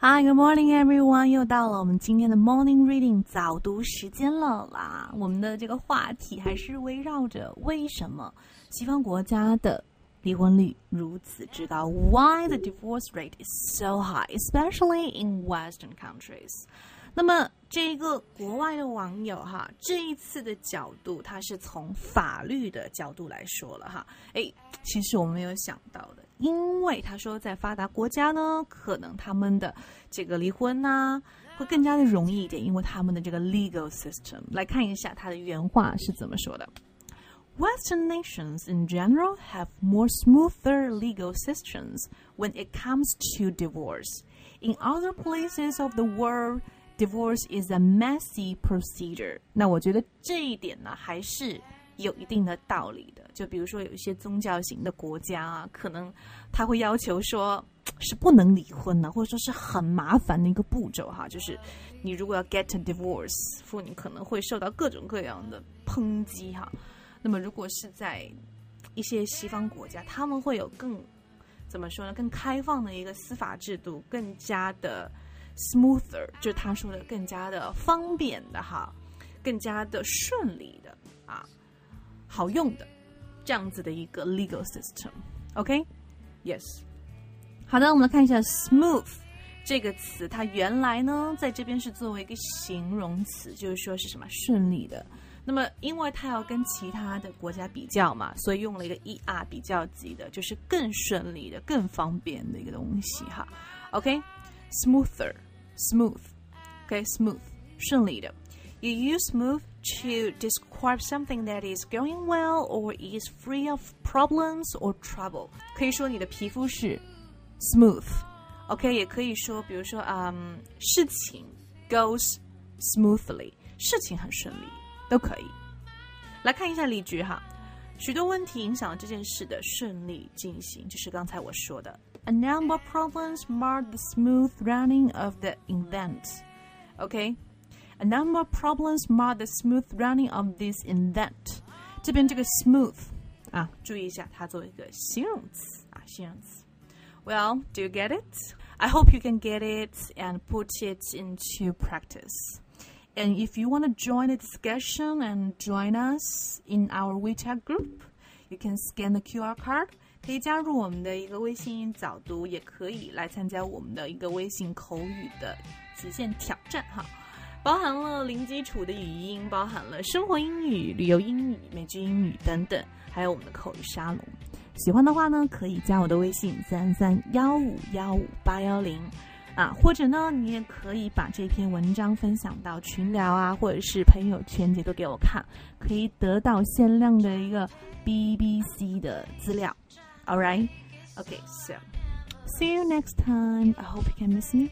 Hi, good morning, everyone！又到了我们今天的 morning reading 早读时间了啦。我们的这个话题还是围绕着为什么西方国家的离婚率如此之高？Why the divorce rate is so high, especially in Western countries？那么这一个国外的网友哈，这一次的角度，他是从法律的角度来说了哈。诶，其实我没有想到的。因为他说，在发达国家呢，可能他们的这个离婚呐会更加的容易一点，因为他们的这个 legal system。来看一下他的原话是怎么说的：Western nations in general have more smoother legal systems when it comes to divorce. In other places of the world, divorce is a messy procedure. 那我觉得这一点呢，还是。有一定的道理的，就比如说有一些宗教型的国家啊，可能他会要求说是不能离婚的，或者说是很麻烦的一个步骤哈。就是你如果要 get a divorce，妇女可能会受到各种各样的抨击哈。那么如果是在一些西方国家，他们会有更怎么说呢？更开放的一个司法制度，更加的 smoother，就是他说的更加的方便的哈，更加的顺利的啊。好用的这样子的一个 legal system，OK？Yes，好的，我们来看一下 smooth 这个词，它原来呢在这边是作为一个形容词，就是说是什么顺利的。那么因为它要跟其他的国家比较嘛，所以用了一个 er 比较级的，就是更顺利的、更方便的一个东西哈。OK，smoother OK？Smoother，smooth，OK？Smooth，顺利的。You use smooth to describe something that is going well or is free of problems or trouble。可以说你的皮肤是 smooth，OK，、okay, 也可以说，比如说，嗯，事情 goes smoothly，事情很顺利，都可以。来看一下例句哈，许多问题影响了这件事的顺利进行，就是刚才我说的 ，A number of problems marred the smooth running of the event。OK。A number of problems mar the smooth running of this event。这边这个 smooth 啊，注意一下，它作为一个形容词啊，形容词。Well, do you get it? I hope you can get it and put it into practice. And if you want to join the discussion and join us in our WeChat group, you can scan the QR card. 可以加入我们的一个微信早读，也可以来参加我们的一个微信口语的极限挑战哈。包含了零基础的语音，包含了生活英语、旅游英语、美剧英语等等，还有我们的口语沙龙。喜欢的话呢，可以加我的微信三三幺五幺五八幺零啊，或者呢，你也可以把这篇文章分享到群聊啊，或者是朋友圈截图给我看，可以得到限量的一个 BBC 的资料。all right，OK，so，see you next time. I hope you can miss me.